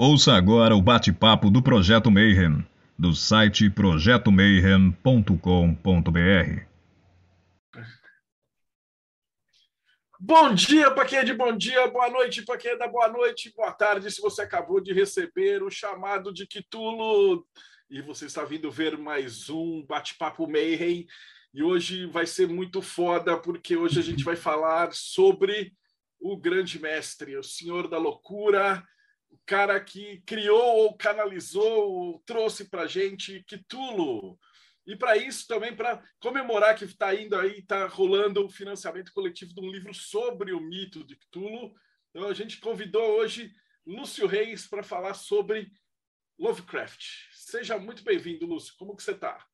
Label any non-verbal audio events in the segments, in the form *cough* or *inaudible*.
Ouça agora o bate-papo do Projeto Mayhem, do site projetomayhem.com.br. Bom dia para quem é de bom dia, boa noite para quem é da boa noite, boa tarde se você acabou de receber o chamado de Quitulo e você está vindo ver mais um bate-papo Mayhem. E hoje vai ser muito foda, porque hoje a gente vai falar sobre o grande mestre, o senhor da loucura, o cara que criou ou canalizou, ou trouxe para gente Quitulo. E para isso também, para comemorar que está indo aí, está rolando o financiamento coletivo de um livro sobre o mito de Cthulhu. Então a gente convidou hoje Lúcio Reis para falar sobre Lovecraft. Seja muito bem-vindo, Lúcio. Como que você está?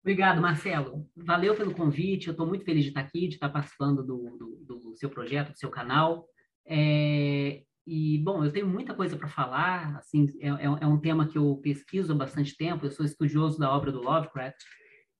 Obrigado, Marcelo. Valeu pelo convite. Eu estou muito feliz de estar aqui, de estar participando do, do, do seu projeto, do seu canal. É, e, bom, eu tenho muita coisa para falar, assim, é, é, é, um tema que eu pesquiso há bastante tempo, eu sou estudioso da obra do Lovecraft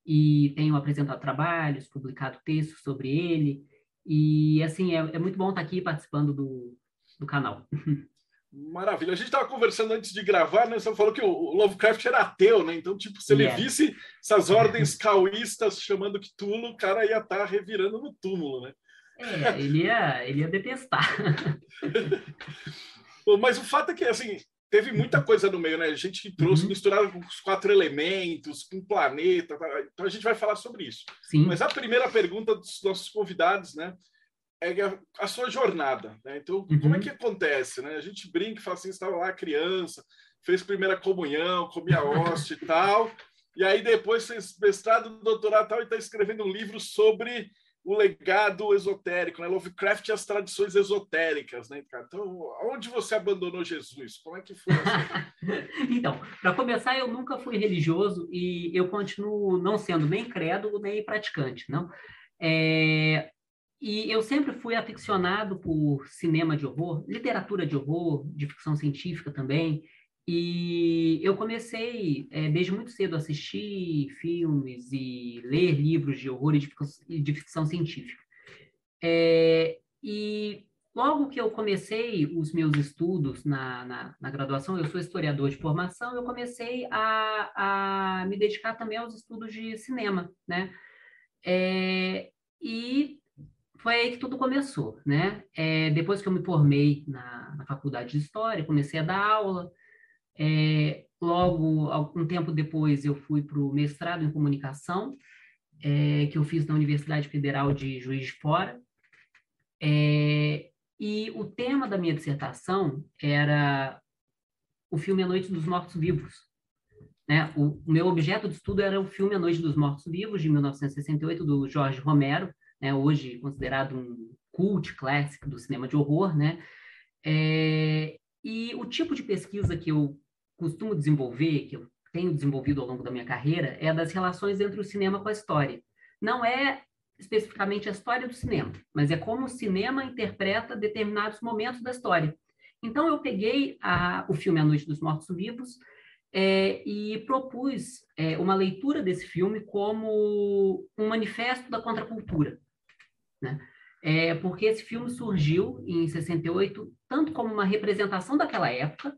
e tenho apresentado trabalhos, publicado textos sobre ele, e, assim, é, é muito bom estar aqui participando do, do canal. *laughs* Maravilha. A gente estava conversando antes de gravar, né? Você falou que o Lovecraft era ateu, né? Então, tipo, se ele yeah. visse essas ordens caoístas chamando Cthulhu, o cara ia estar tá revirando no túmulo, né? É, ele ia, ele ia detestar. *laughs* Mas o fato é que, assim, teve muita coisa no meio, né? A gente trouxe, uhum. misturado com os quatro elementos, com o planeta. Tá? Então a gente vai falar sobre isso. Sim. Mas a primeira pergunta dos nossos convidados, né? É a, a sua jornada, né? Então, uhum. como é que acontece, né? A gente brinca e fala assim, estava lá criança, fez primeira comunhão, comia hóstia e tal, e aí depois fez mestrado, doutorado e tal, e está escrevendo um livro sobre o legado esotérico, né? Lovecraft e as tradições esotéricas, né, cara? Então, onde você abandonou Jesus? Como é que foi? *laughs* então, para começar, eu nunca fui religioso e eu continuo não sendo nem crédulo nem praticante, não. É... E eu sempre fui aficionado por cinema de horror, literatura de horror, de ficção científica também. E eu comecei, é, desde muito cedo, a assistir filmes e ler livros de horror e de ficção, científica. É, e logo que eu comecei os meus estudos na, na, na, graduação, eu sou historiador de formação, eu comecei a, a me dedicar também aos estudos de cinema, né? É, e foi aí que tudo começou, né? É, depois que eu me formei na, na faculdade de História, comecei a dar aula, é, logo, algum tempo depois, eu fui para o mestrado em comunicação, é, que eu fiz na Universidade Federal de Juiz de Fora. É, e o tema da minha dissertação era o filme A Noite dos Mortos-Vivos. Né? O, o, meu objeto de estudo era o filme A Noite dos Mortos-Vivos, de 1968, do Jorge Romero, né? hoje considerado um cult clássico do cinema de horror. Né? É, e o tipo de pesquisa que eu costumo desenvolver, que eu tenho desenvolvido ao longo da minha carreira, é das relações entre o cinema com a história. Não é especificamente a história do cinema, mas é como o cinema interpreta determinados momentos da história. Então, eu peguei a, o filme A Noite dos Mortos-Vivos é, e propus é, uma leitura desse filme como um manifesto da contracultura. Né? É, porque esse filme surgiu em 68 tanto como uma representação daquela época,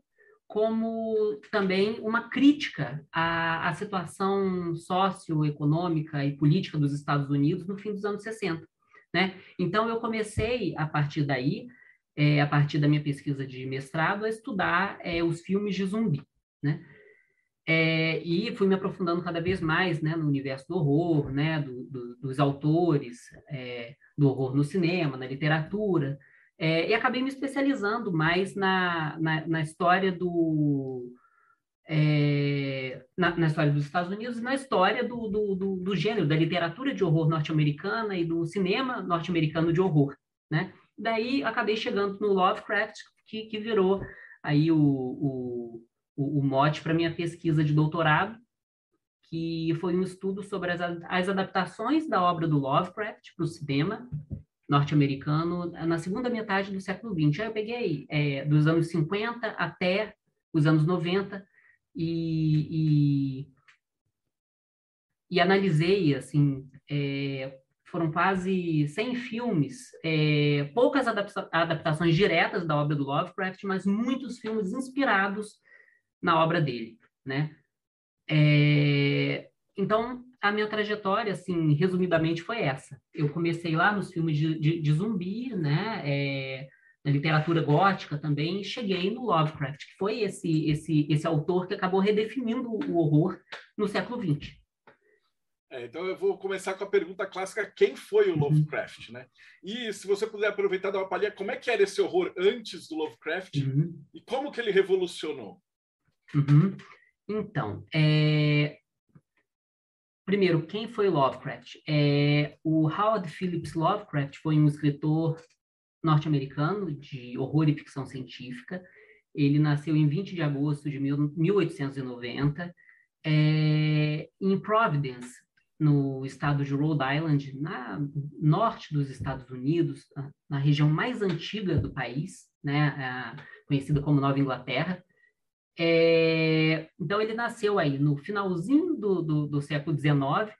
como também uma crítica à, à situação socioeconômica e política dos Estados Unidos no fim dos anos 60. Né? Então, eu comecei, a partir daí, é, a partir da minha pesquisa de mestrado, a estudar é, os filmes de zumbi. Né? É, e fui me aprofundando cada vez mais né, no universo do horror, né, do, do, dos autores é, do horror no cinema, na literatura, é, e acabei me especializando mais na, na, na história do. É, na, na, história dos Estados Unidos e na história do, do, do, do gênero, da literatura de horror norte-americana e do cinema norte-americano de horror, né? Daí acabei chegando no Lovecraft, que, que virou aí o, o, o mote para minha pesquisa de doutorado, que foi um estudo sobre as, as adaptações da obra do Lovecraft para o cinema norte-americano na segunda metade do século XX. Aí eu peguei é, dos anos 50 até os anos 90 e, e, e analisei, assim, é, foram quase 100 filmes, é, poucas adapta adaptações diretas da obra do Lovecraft, mas muitos filmes inspirados na obra dele, né? Então, a minha trajetória, assim, resumidamente, foi essa. Eu comecei lá nos filmes de, de, de zumbi, né? É, na literatura gótica também, e cheguei no Lovecraft, que foi esse, esse, esse autor que acabou redefinindo o horror no século XX. É, então eu vou começar com a pergunta clássica: quem foi o uhum. Lovecraft, né? E se você puder aproveitar dar uma palhinha, como é que era esse horror antes do Lovecraft uhum. e como que ele revolucionou? Uhum. Então, é... primeiro, quem foi Lovecraft? É... O Howard Phillips Lovecraft foi um escritor norte-americano de horror e ficção científica. Ele nasceu em 20 de agosto de 1890 é... em Providence, no estado de Rhode Island, na norte dos Estados Unidos, na região mais antiga do país, né, conhecida como Nova Inglaterra. É, então, ele nasceu aí no finalzinho do, do, do século XIX.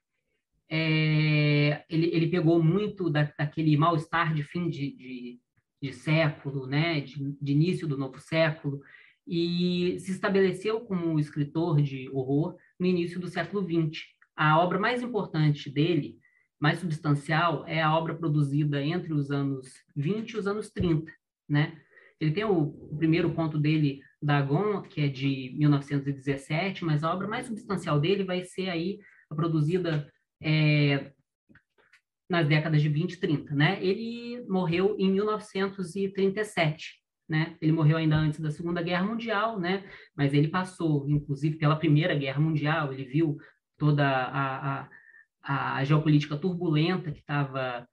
É, ele, ele pegou muito da, daquele mal-estar de fim de, de, de século, né, de, de início do novo século, e se estabeleceu como escritor de horror no início do século XX a obra mais importante dele, mais substancial, é a obra produzida entre os anos 20 e os anos 30, né? Ele tem o, o primeiro conto dele, Dagon, que é de 1917, mas a obra mais substancial dele vai ser aí produzida é, nas décadas de 20 e 30, né? Ele morreu em 1937, né? Ele morreu ainda antes da Segunda Guerra Mundial, né? Mas ele passou, inclusive, pela Primeira Guerra Mundial, ele viu toda a, a, a geopolítica turbulenta que estava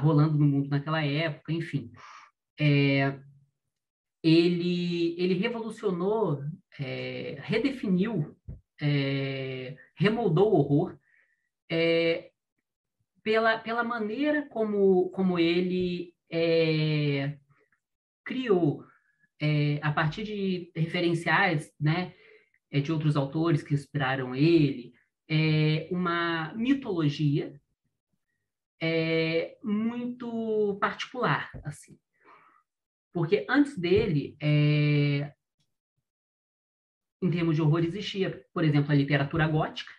rolando no mundo naquela época, enfim. É, ele, ele revolucionou, é, redefiniu, é, remoldou o horror é, pela, pela maneira como, como ele é, criou, é, a partir de referenciais, né, é, de outros autores que inspiraram ele, uma mitologia muito particular, assim. Porque antes dele, é, em termos de horror, existia, por exemplo, a literatura gótica,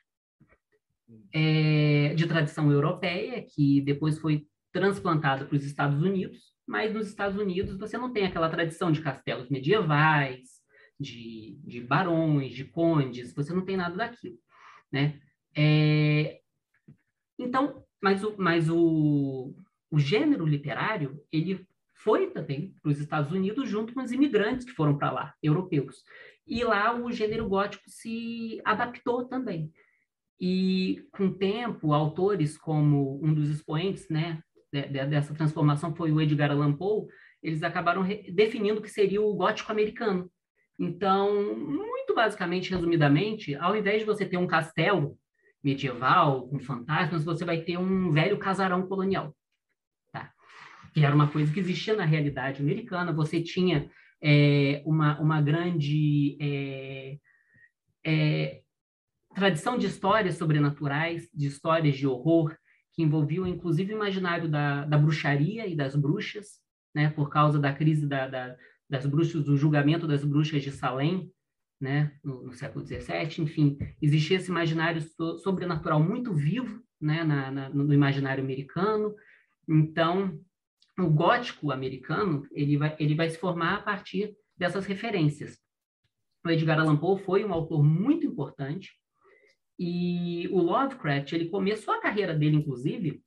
é, de tradição europeia, que depois foi transplantada para os Estados Unidos, mas nos Estados Unidos você não tem aquela tradição de castelos medievais, de, de barões, de condes, você não tem nada daquilo, né? É, então, mas, o, mas o, o gênero literário, ele foi também para os Estados Unidos junto com os imigrantes que foram para lá, europeus. E lá o gênero gótico se adaptou também. E com o tempo, autores como um dos expoentes, né, dessa transformação foi o Edgar Allan Poe, eles acabaram definindo o que seria o gótico americano, então, muito basicamente, resumidamente, ao invés de você ter um castelo medieval com fantasmas, você vai ter um velho casarão colonial? Que era uma coisa que existia na realidade americana. Você tinha é, uma, uma grande é, é, tradição de histórias sobrenaturais, de histórias de horror, que envolviam inclusive o imaginário da, da bruxaria e das bruxas, né? Por causa da crise da, da das bruxas, do julgamento das bruxas de Salem, né, no, no século XVII, enfim, existia esse imaginário so, sobrenatural muito vivo, né, na, na, no imaginário americano. Então, o gótico americano ele vai, ele vai se formar a partir dessas referências. O Edgar Allan Poe foi um autor muito importante e o Lovecraft ele começou a carreira dele, inclusive,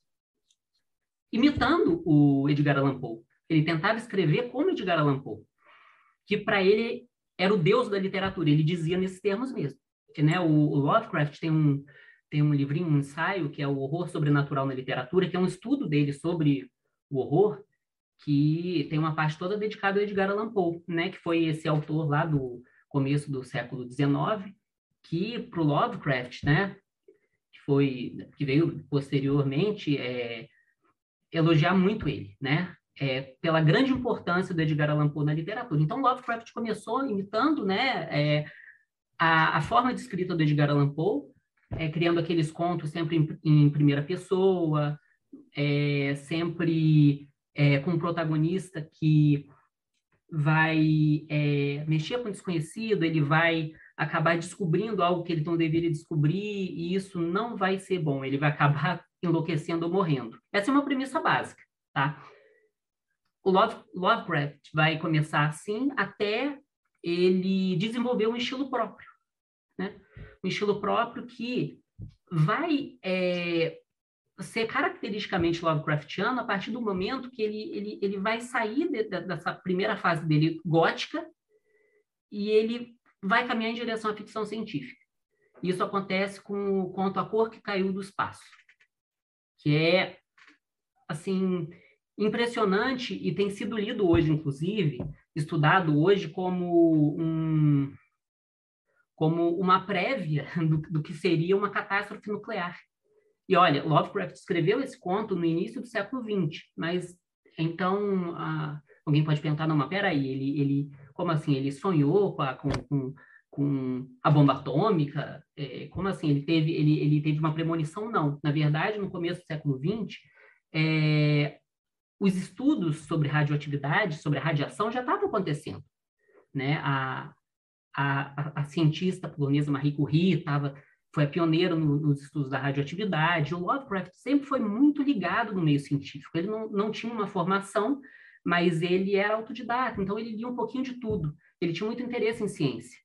imitando o Edgar Allan Poe. Ele tentava escrever como Edgar Allan Poe que para ele era o deus da literatura. Ele dizia nesses termos mesmo. Que, né, o, o Lovecraft tem um, tem um livrinho, um ensaio, que é o Horror Sobrenatural na Literatura, que é um estudo dele sobre o horror, que tem uma parte toda dedicada ao Edgar Allan Poe, né, que foi esse autor lá do começo do século XIX, que para o Lovecraft, né, que foi que veio posteriormente é, elogiar muito ele, né, é, pela grande importância do Edgar Allan Poe na literatura. Então, Lovecraft começou imitando né, é, a, a, forma de escrita do Edgar Allan Poe, é, criando aqueles contos sempre em, em, primeira pessoa, é sempre é, com um protagonista que vai é, mexer com o desconhecido, ele vai acabar descobrindo algo que ele não deveria descobrir, e isso não vai ser bom, ele vai acabar *laughs* enlouquecendo ou morrendo. Essa é uma premissa básica, tá? O Love, Lovecraft vai começar assim até ele desenvolver um estilo próprio, né? Um estilo próprio que vai é, ser caracteristicamente Lovecraftiano a partir do momento que ele, ele, ele vai sair de, de, dessa primeira fase dele gótica e ele vai caminhar em direção à ficção científica. Isso acontece com o conto A Cor que Caiu do Espaço, que é, assim, impressionante e tem sido lido hoje, inclusive, estudado hoje como um como uma prévia *laughs* do, do que seria uma catástrofe nuclear. E olha, Lovecraft escreveu esse conto no início do século XX, mas então alguém pode perguntar, não, mas peraí, ele, ele, como assim, ele sonhou com a, com, com, com a bomba atômica? É, como assim, ele teve, ele, ele teve uma premonição? Não. Na verdade, no começo do século XX, é, os estudos sobre radioatividade, sobre a radiação, já estavam acontecendo. Né? A, a, a, cientista polonesa Marie Curie estava foi a pioneira no, nos estudos da radioatividade. O Lovecraft sempre foi muito ligado no meio científico. Ele não, não tinha uma formação, mas ele era autodidata, então ele lia um pouquinho de tudo. Ele tinha muito interesse em ciência.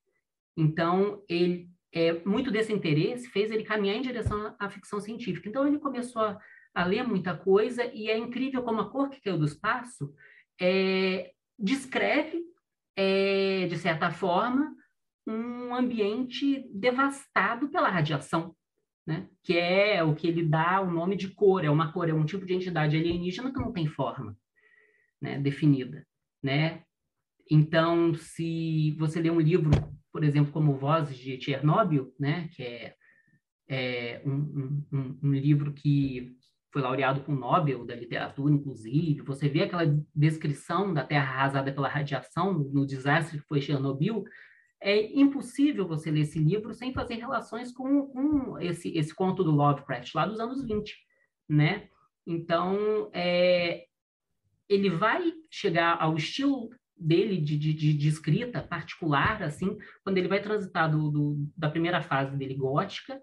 Então, ele, é, muito desse interesse fez ele caminhar em direção à, ficção científica. Então, ele começou a, a, ler muita coisa, e é incrível como a cor que caiu do espaço é, descreve, é, de certa forma, um ambiente devastado pela radiação, né? que é o que ele dá o nome de cor, é uma cor, é um tipo de entidade alienígena que não tem forma né, definida. Né? Então, se você lê um livro, por exemplo, como Vozes de Chernobyl, né, que é, é um, um, um livro que foi laureado com o Nobel da literatura, inclusive, você vê aquela descrição da Terra arrasada pela radiação no desastre que foi Chernobyl, é impossível você ler esse livro sem fazer relações com, com esse, esse conto do Lovecraft, lá dos anos 20, né? Então, é, ele vai chegar ao estilo dele de, de, de, escrita particular, assim, quando ele vai transitar do, do, da primeira fase dele gótica,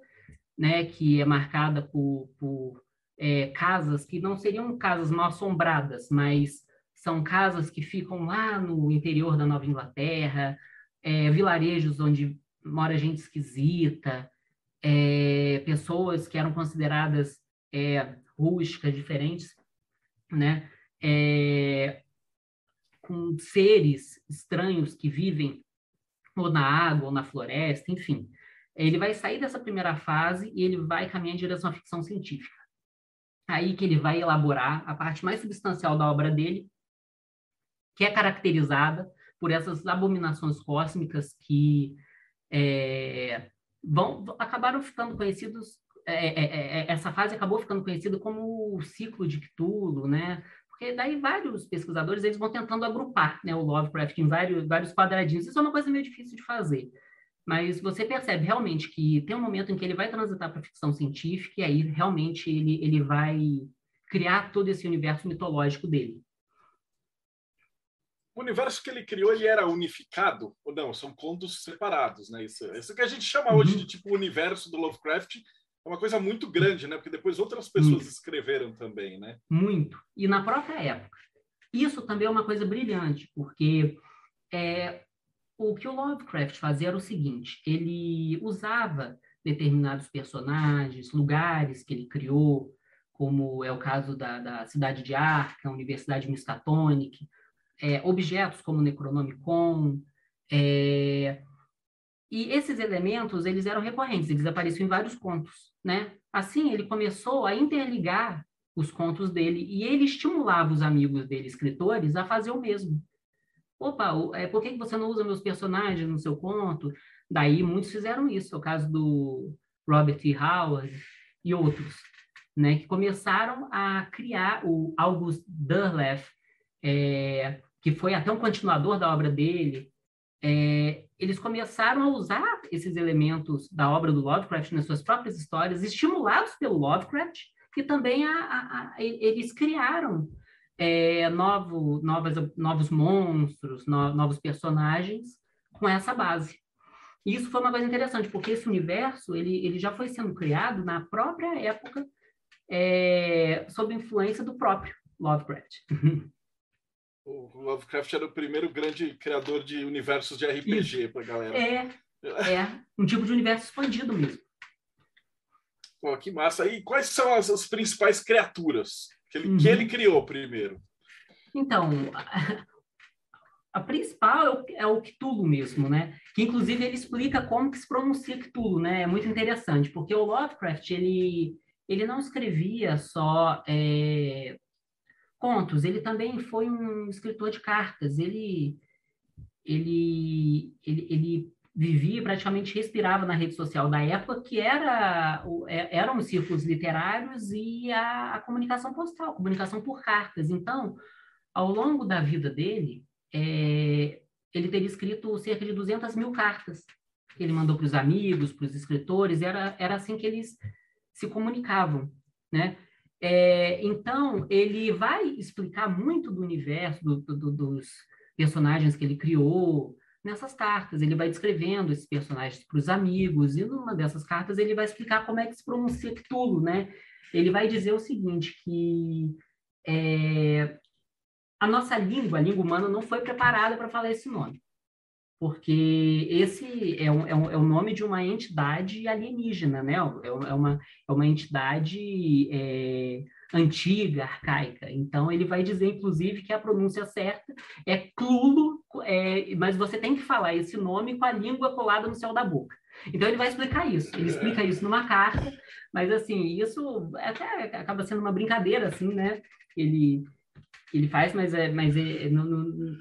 né, que é marcada por, por é, casas que não seriam casas mal assombradas, mas são casas que ficam lá no interior da Nova Inglaterra, é, vilarejos onde mora gente esquisita, é, pessoas que eram consideradas é, rústicas, diferentes, né? É, com seres estranhos que vivem ou na água ou na floresta, enfim. Ele vai sair dessa primeira fase e ele vai caminhar em direção à ficção científica. Aí que ele vai elaborar a parte mais substancial da obra dele, que é caracterizada por essas abominações cósmicas que é, vão acabaram ficando conhecidos é é, é, é, essa fase acabou ficando conhecida como o ciclo de Cthulhu, né? Porque daí vários pesquisadores eles vão tentando agrupar, né, o Lovecraft em vários vários quadradinhos. Isso é uma coisa meio difícil de fazer. Mas você percebe realmente que tem um momento em que ele vai transitar para ficção científica e aí realmente ele, ele vai criar todo esse universo mitológico dele o universo que ele criou ele era unificado ou não? São contos separados, né? Isso, isso que a gente chama hoje de uhum. tipo universo do Lovecraft é uma coisa muito grande, né? Porque depois outras pessoas muito. escreveram também, né? Muito. E na própria época. Isso também é uma coisa brilhante, porque é, o que o Lovecraft fazia era o seguinte: ele usava determinados personagens, lugares que ele criou, como é o caso da, da cidade de Arca, a Universidade Miskatonic, é, objetos como Necronomicon, é, e esses elementos, eles eram recorrentes, eles apareciam em vários contos, né? Assim, ele começou a interligar os contos dele e ele estimulava os amigos dele, escritores, a fazer o mesmo. Opa, é, por que você não usa meus personagens no seu conto? Daí muitos fizeram isso, é o caso do Robert E. Howard e outros, né, que começaram a criar o August Derleth, é, que foi até um continuador da obra dele, é, eles começaram a usar esses elementos da obra do Lovecraft nas suas próprias histórias, estimulados pelo Lovecraft, e também a, a, a, eles criaram é, novo, novas, novos monstros, no, novos personagens com essa base. E isso foi uma coisa interessante, porque esse universo ele, ele já foi sendo criado na própria época é, sob influência do próprio Lovecraft. *laughs* O Lovecraft era o primeiro grande criador de universos de RPG para galera. É, é um tipo de universo expandido mesmo. Pô, que massa. E quais são as, as principais criaturas que ele, uhum. que ele criou primeiro? Então, a, a principal é o, é o, Cthulhu mesmo, né? Que inclusive ele explica como que se pronuncia Cthulhu, né? É muito interessante, porque o Lovecraft, ele, ele não escrevia só é, contos, ele também foi um escritor de cartas. Ele, ele, ele, ele vivia, praticamente respirava na rede social da época, que era é, eram os círculos literários e a, a comunicação postal, comunicação por cartas. Então, ao longo da vida dele, é, ele teria escrito cerca de 200 mil cartas que ele mandou para os amigos, para os escritores, era, era assim que eles se comunicavam, né? É, então, ele vai explicar muito do universo, do, do, dos personagens que ele criou, nessas cartas. Ele vai descrevendo esses personagens para os amigos, e numa dessas cartas ele vai explicar como é que se pronuncia Cthulhu, né? Ele vai dizer o seguinte, que é, a nossa língua, a língua humana, não foi preparada para falar esse nome. Porque esse é, um, é, um, é o nome de uma entidade alienígena, né? É, é uma, é uma entidade é, antiga, arcaica. Então, ele vai dizer, inclusive, que a pronúncia certa é Clulo, é, mas você tem que falar esse nome com a língua colada no céu da boca. Então, ele vai explicar isso. Ele explica isso numa carta, mas, assim, isso até acaba sendo uma brincadeira, assim, né? Ele, ele faz, mas, é, mas é, não, não,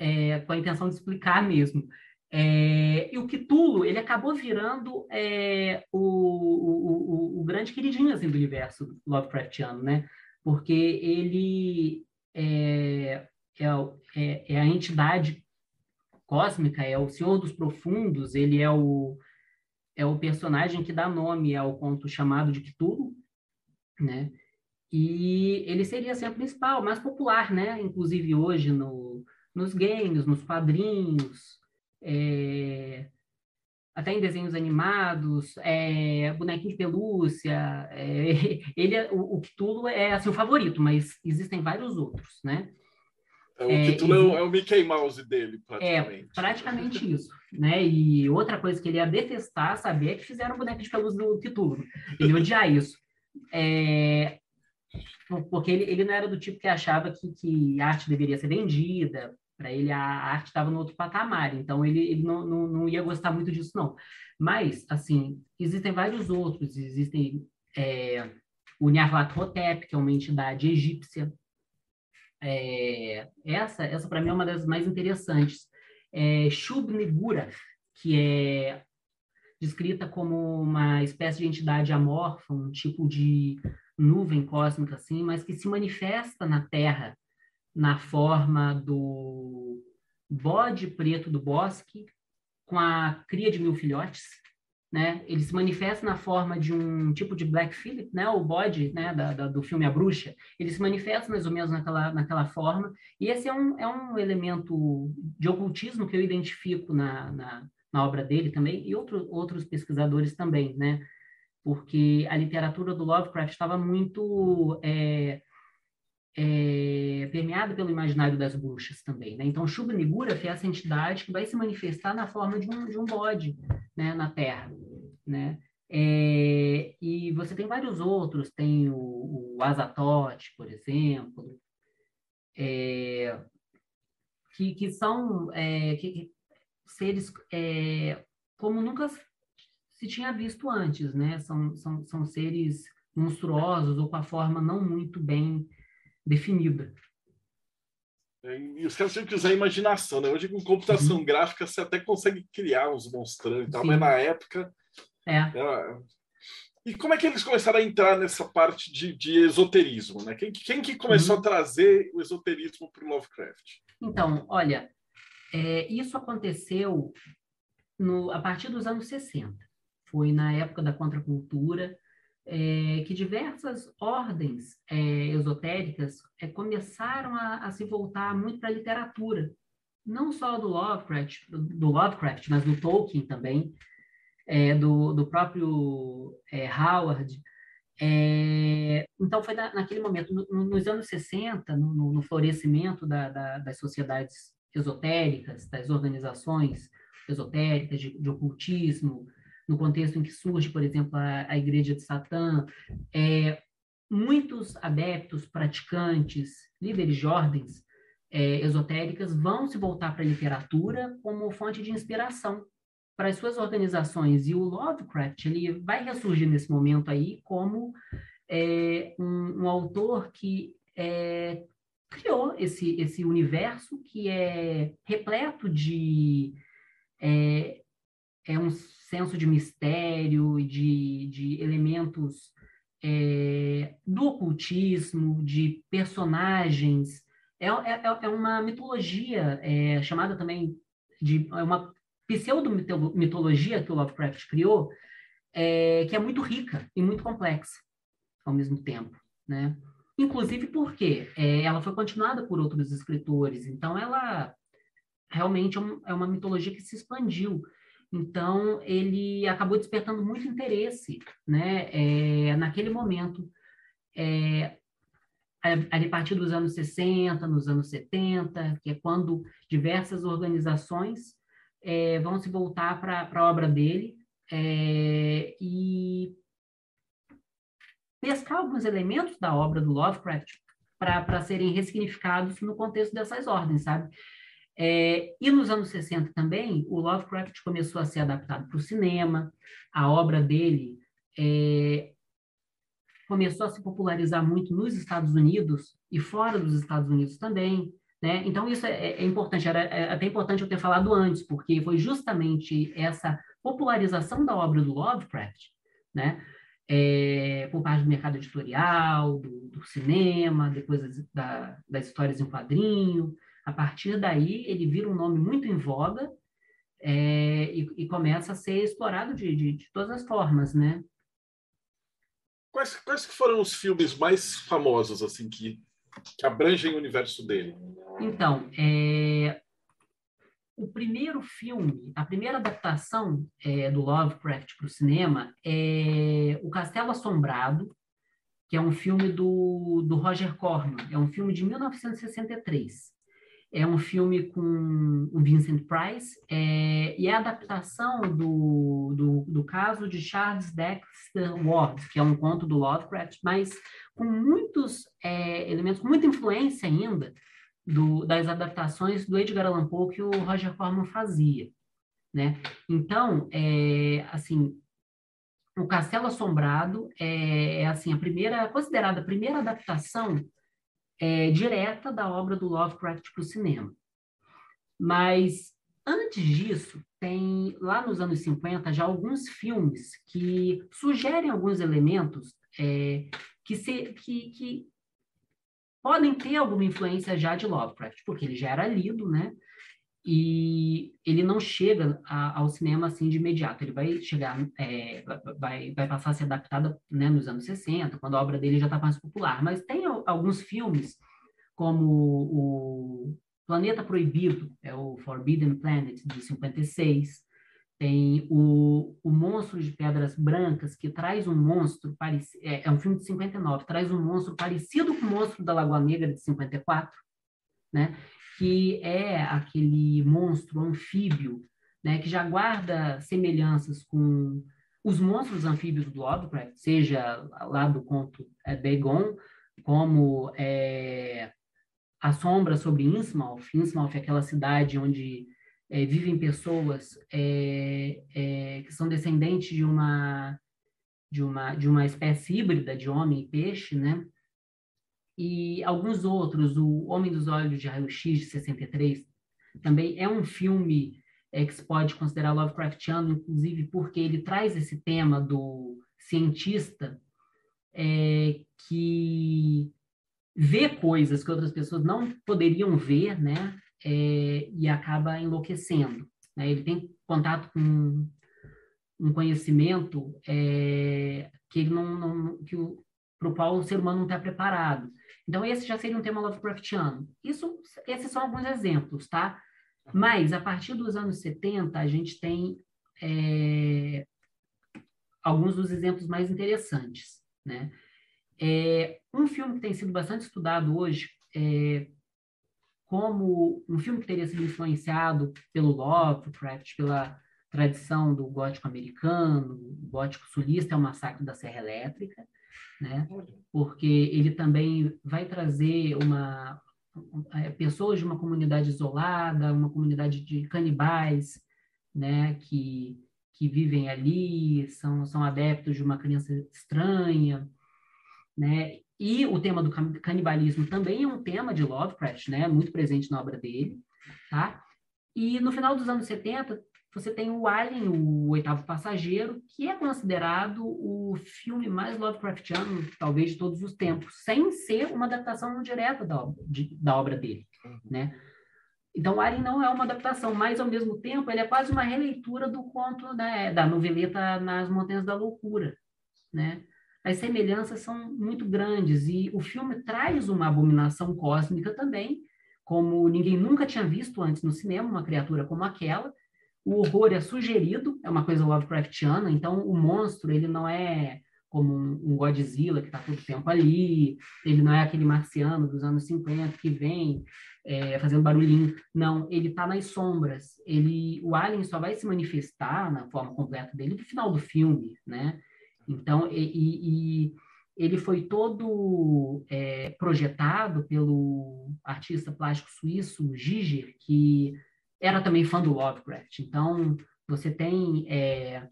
é, com a intenção de explicar mesmo. É, e o Cthulhu, ele acabou virando é, o, o, o, o, grande queridinho assim, do universo Lovecraftiano, né? Porque ele é, é, é, é, a entidade cósmica, é o Senhor dos Profundos, ele é o, é o personagem que dá nome ao conto chamado de Cthulhu, né? E ele seria assim, a principal, mais popular, né? Inclusive hoje no, nos games, nos quadrinhos, é, até em desenhos animados, é, bonequinho de pelúcia. É, *laughs* ele, é, o, o Cthulhu é assim, o favorito, mas existem vários outros, né? É, o Cthulhu é, o Mickey Mouse dele, praticamente. É, praticamente isso. Né? E outra coisa que ele ia detestar, saber, é que fizeram boneco de pelúcia do Cthulhu. Ele ia odiar *laughs* isso. É, porque ele, ele não era do tipo que achava que, que arte deveria ser vendida, para ele, a arte estava no outro patamar, então ele, ele não, não, não, ia gostar muito disso, não. Mas, assim, existem vários outros. Existem é, o Nyarlathotep, que é uma entidade egípcia. É, essa, essa para mim, é uma das mais interessantes. É, Shub-Negura, que é descrita como uma espécie de entidade amorfa, um tipo de nuvem cósmica, assim, mas que se manifesta na Terra na forma do bode preto do bosque com a cria de mil filhotes, né? Ele se manifesta na forma de um tipo de Black Phillip, né? O bode, né? Da, da, do filme A Bruxa. Ele se manifesta mais ou menos naquela, naquela forma. E esse é um, é um elemento de ocultismo que eu identifico na, na, na obra dele também e outro, outros pesquisadores também, né? Porque a literatura do Lovecraft estava muito é, é, permeado pelo imaginário das bruxas também. Né? Então, Shubha é essa entidade que vai se manifestar na forma de um, de um bode né, na Terra. Né? É, e você tem vários outros, tem o, o Azatote, por exemplo, é, que, que são é, que seres é, como nunca se tinha visto antes, né? São, são, são seres monstruosos ou com a forma não muito bem definida. É, e os caras tinham que usar a imaginação, né? Hoje, com computação uhum. gráfica, você até consegue criar uns monstrão e tal, Sim. mas na época. É. Era... E como é que eles começaram a entrar nessa parte de, de esoterismo, né? Quem, quem que começou uhum. a trazer o esoterismo para o Lovecraft? Então, olha, é, isso aconteceu no, a partir dos anos 60. Foi na época da contracultura, é, que diversas ordens é, esotéricas é, começaram a, a, se voltar muito para a literatura, não só do Lovecraft, do, Lovecraft, mas do Tolkien também, é, do, do, próprio é, Howard. É, então, foi na, naquele momento, no, nos anos 60, no, no florescimento da, da, das sociedades esotéricas, das organizações esotéricas, de, de ocultismo, no contexto em que surge, por exemplo, a, a Igreja de Satã, é, muitos adeptos, praticantes, líderes de ordens é, esotéricas vão se voltar para a literatura como fonte de inspiração para as suas organizações. E o Lovecraft ele vai ressurgir nesse momento aí como é, um, um, autor que é, criou esse, esse universo que é repleto de é, é um senso de mistério de, de elementos é, do ocultismo, de personagens. É, é, é uma mitologia é, chamada também de é uma pseudo-mitologia que o Lovecraft criou, é, que é muito rica e muito complexa ao mesmo tempo, né? Inclusive porque é, ela foi continuada por outros escritores, então ela realmente é, é uma mitologia que se expandiu. Então, ele acabou despertando muito interesse, né? É, naquele momento, é, a partir dos anos 60, nos anos 70, que é quando diversas organizações é, vão se voltar para a obra dele é, e pescar alguns elementos da obra do Lovecraft para serem ressignificados no contexto dessas ordens, sabe? É, e nos anos 60 também, o Lovecraft começou a ser adaptado para o cinema, a obra dele é, começou a se popularizar muito nos Estados Unidos e fora dos Estados Unidos também. Né? Então, isso é, é importante, era é até importante eu ter falado antes, porque foi justamente essa popularização da obra do Lovecraft, né? É, por parte do mercado editorial, do, do cinema, depois das, da, das histórias em quadrinho, a partir daí, ele vira um nome muito em voga é, e, e, começa a ser explorado de, de, de todas as formas, né? Quais, quais foram os filmes mais famosos, assim, que, que abrangem o universo dele? Então, é, o primeiro filme, a primeira adaptação é, do Lovecraft para o cinema é O Castelo Assombrado, que é um filme do, do Roger Corman, é um filme de 1963. É um filme com o Vincent Price é, e é a adaptação do, do, do, caso de Charles Dexter Ward, que é um conto do Lovecraft, mas com muitos é, elementos, muita influência ainda do, das adaptações do Edgar Allan Poe que o Roger Corman fazia, né? Então, é, assim, o Castelo Assombrado é, é assim a primeira, considerada a primeira adaptação é, direta da obra do Lovecraft para o cinema. Mas antes disso, tem lá nos anos 50 já alguns filmes que sugerem alguns elementos é, que, se, que, que podem ter alguma influência já de Lovecraft, porque ele já era lido, né? E ele não chega a, ao cinema assim de imediato. Ele vai chegar, é, vai, vai passar a ser adaptado né, nos anos 60, quando a obra dele já está mais popular. Mas tem alguns filmes, como o Planeta Proibido, é o Forbidden Planet, de 56, tem o, o Monstro de Pedras Brancas, que traz um monstro, parecido, é, é, um filme de 59, traz um monstro parecido com o Monstro da Lagoa Negra, de 54, né? Que é aquele monstro anfíbio, né? que já guarda semelhanças com os monstros anfíbios do Lovecraft, seja lá do conto é, Dagon, como é, A Sombra sobre Innsmouth. Innsmouth é aquela cidade onde é, vivem pessoas é, é, que são descendentes de uma, de, uma, de uma espécie híbrida de homem e peixe, né? E alguns outros, o Homem dos Olhos de Raio-X, de 63, também é um filme é, que se pode considerar Lovecraftiano, inclusive porque ele traz esse tema do cientista é, que vê coisas que outras pessoas não poderiam ver, né? é, e acaba enlouquecendo. Né? Ele tem contato com um conhecimento é, que ele não, não que o para o qual o ser humano não está preparado. Então esse já seria um tema Lovecraftiano. Isso, esses são alguns exemplos, tá? Mas a partir dos anos 70 a gente tem é, alguns dos exemplos mais interessantes, né? É, um filme que tem sido bastante estudado hoje é, como um filme que teria sido influenciado pelo Lovecraft, pela tradição do gótico americano, gótico sulista é o Massacre da Serra Elétrica, né? Porque ele também vai trazer uma é, pessoas de uma comunidade isolada, uma comunidade de canibais, né? Que que vivem ali, são são adeptos de uma criança estranha, né? E o tema do canibalismo também é um tema de Lovecraft, né? Muito presente na obra dele, tá? E no final dos anos 70, você tem o Alien, o Oitavo Passageiro, que é considerado o filme mais Lovecraftiano, talvez, de todos os tempos, sem ser uma adaptação direta da, de, da obra dele, uhum. né? Então, o Alien não é uma adaptação, mas, ao mesmo tempo, ele é quase uma releitura do conto né, da noveleta Nas Montanhas da Loucura, né? As semelhanças são muito grandes e o filme traz uma abominação cósmica também, como ninguém nunca tinha visto antes no cinema, uma criatura como aquela, o horror é sugerido, é uma coisa Lovecraftiana, então o monstro ele não é como um, Godzilla que está todo tempo ali, ele não é aquele marciano dos anos 50 que vem é, fazendo barulhinho. Não, ele está nas sombras. Ele, o alien só vai se manifestar na forma completa dele no final do filme, né? Então, e, e ele foi todo é, projetado pelo artista plástico suíço Giger, que era também fã do Lovecraft. Então, você tem é,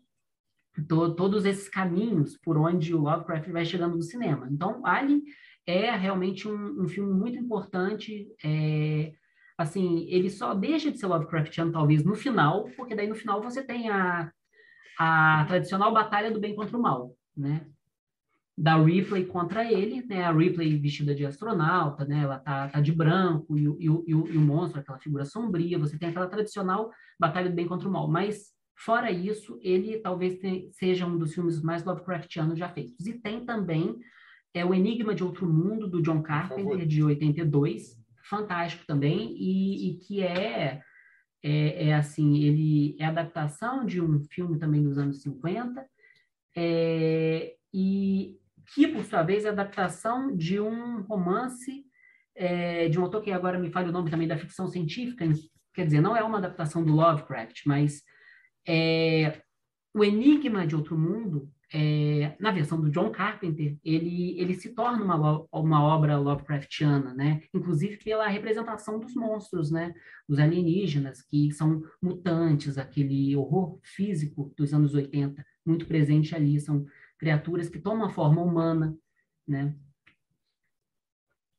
to, todos esses caminhos por onde o Lovecraft vai chegando no cinema. Então, Alien é realmente um, um filme muito importante. É, assim, ele só deixa de ser Lovecraftiano, talvez, no final, porque daí no final você tem a, a tradicional batalha do bem contra o mal, né? Da Ripley contra ele, né? A Ripley vestida de astronauta, né? Ela tá, tá de branco e, e, e, e, o monstro, aquela figura sombria. Você tem aquela tradicional batalha do bem contra o mal. Mas fora isso, ele talvez te, seja um dos filmes mais Lovecraftianos já feitos. E tem também é o Enigma de Outro Mundo do John Carpenter de 82, fantástico também e, e que é, é, é assim, ele é adaptação de um filme também dos anos 50. É, e que, por sua vez, é a adaptação de um romance é, de um autor que agora me fala o nome também da ficção científica, quer dizer, não é uma adaptação do Lovecraft, mas é, o Enigma de Outro Mundo, é, na versão do John Carpenter, ele, ele se torna uma, uma obra Lovecraftiana, né? Inclusive pela representação dos monstros, né? Dos alienígenas, que são mutantes, aquele horror físico dos anos 80, muito presente ali, são criaturas que tomam a forma humana, né?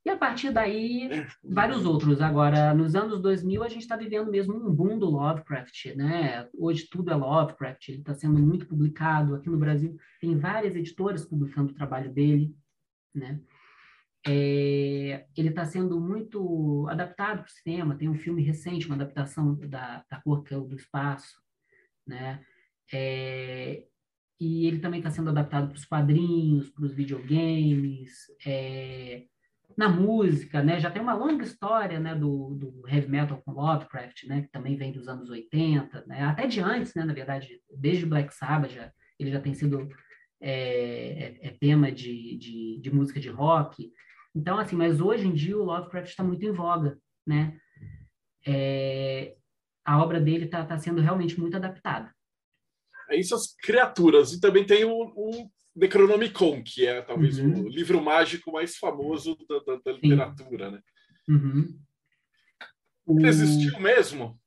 E a partir daí, vários outros. Agora, nos anos 2000, a gente está vivendo mesmo um boom do Lovecraft, né? Hoje tudo é Lovecraft, ele está sendo muito publicado. Aqui no Brasil, tem várias editoras publicando o trabalho dele, né? É, ele está sendo muito adaptado para o cinema. Tem um filme recente, uma adaptação da, da Cor que é o do Espaço, né? É, e ele também está sendo adaptado para os quadrinhos, para os videogames, é, na música, né? Já tem uma longa história, né, do, do heavy metal com Lovecraft, né, que também vem dos anos 80, né? Até de antes, né, na verdade, desde Black Sabbath já, ele já tem sido é, é, é tema de, de, de, música de rock. Então, assim, mas hoje em dia o Lovecraft está muito em voga, né? É, a obra dele está tá sendo realmente muito adaptada é isso as criaturas. E também tem o, o Necronomicon, que é talvez uhum. o livro mágico mais famoso da, da, da literatura, né? Uhum. Existiu mesmo?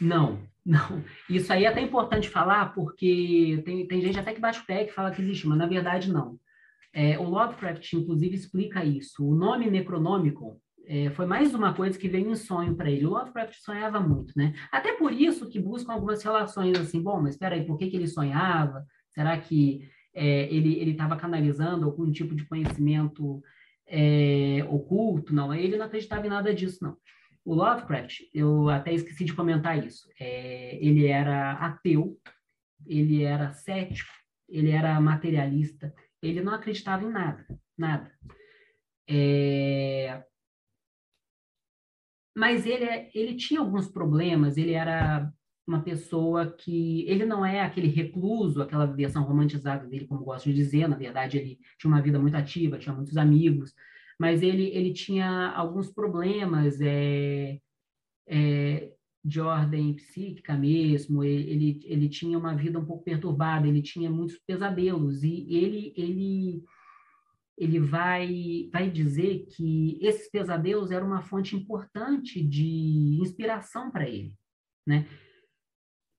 Não, não. Isso aí é até importante falar, porque tem, tem gente até que bate o pé que fala que existe, mas na verdade não. É, o Lovecraft, inclusive, explica isso. O nome Necronomicon é, foi mais uma coisa que veio em sonho para ele. O Lovecraft sonhava muito, né? Até por isso que buscam algumas relações assim, bom, mas espera aí, por que, que ele sonhava? Será que é, ele estava canalizando algum tipo de conhecimento é, oculto? Não, ele não acreditava em nada disso, não. O Lovecraft, eu até esqueci de comentar isso, é, ele era ateu, ele era cético, ele era materialista, ele não acreditava em nada, nada. É... Mas ele, é, ele tinha alguns problemas, ele era uma pessoa que ele não é aquele recluso, aquela versão romantizada dele, como gosto de dizer, na verdade ele tinha uma vida muito ativa, tinha muitos amigos, mas ele, ele tinha alguns problemas é, é, de ordem psíquica mesmo, ele, ele tinha uma vida um pouco perturbada, ele tinha muitos pesadelos, e ele, ele, ele vai, vai dizer que esses pesadelos eram uma fonte importante de inspiração para ele, né?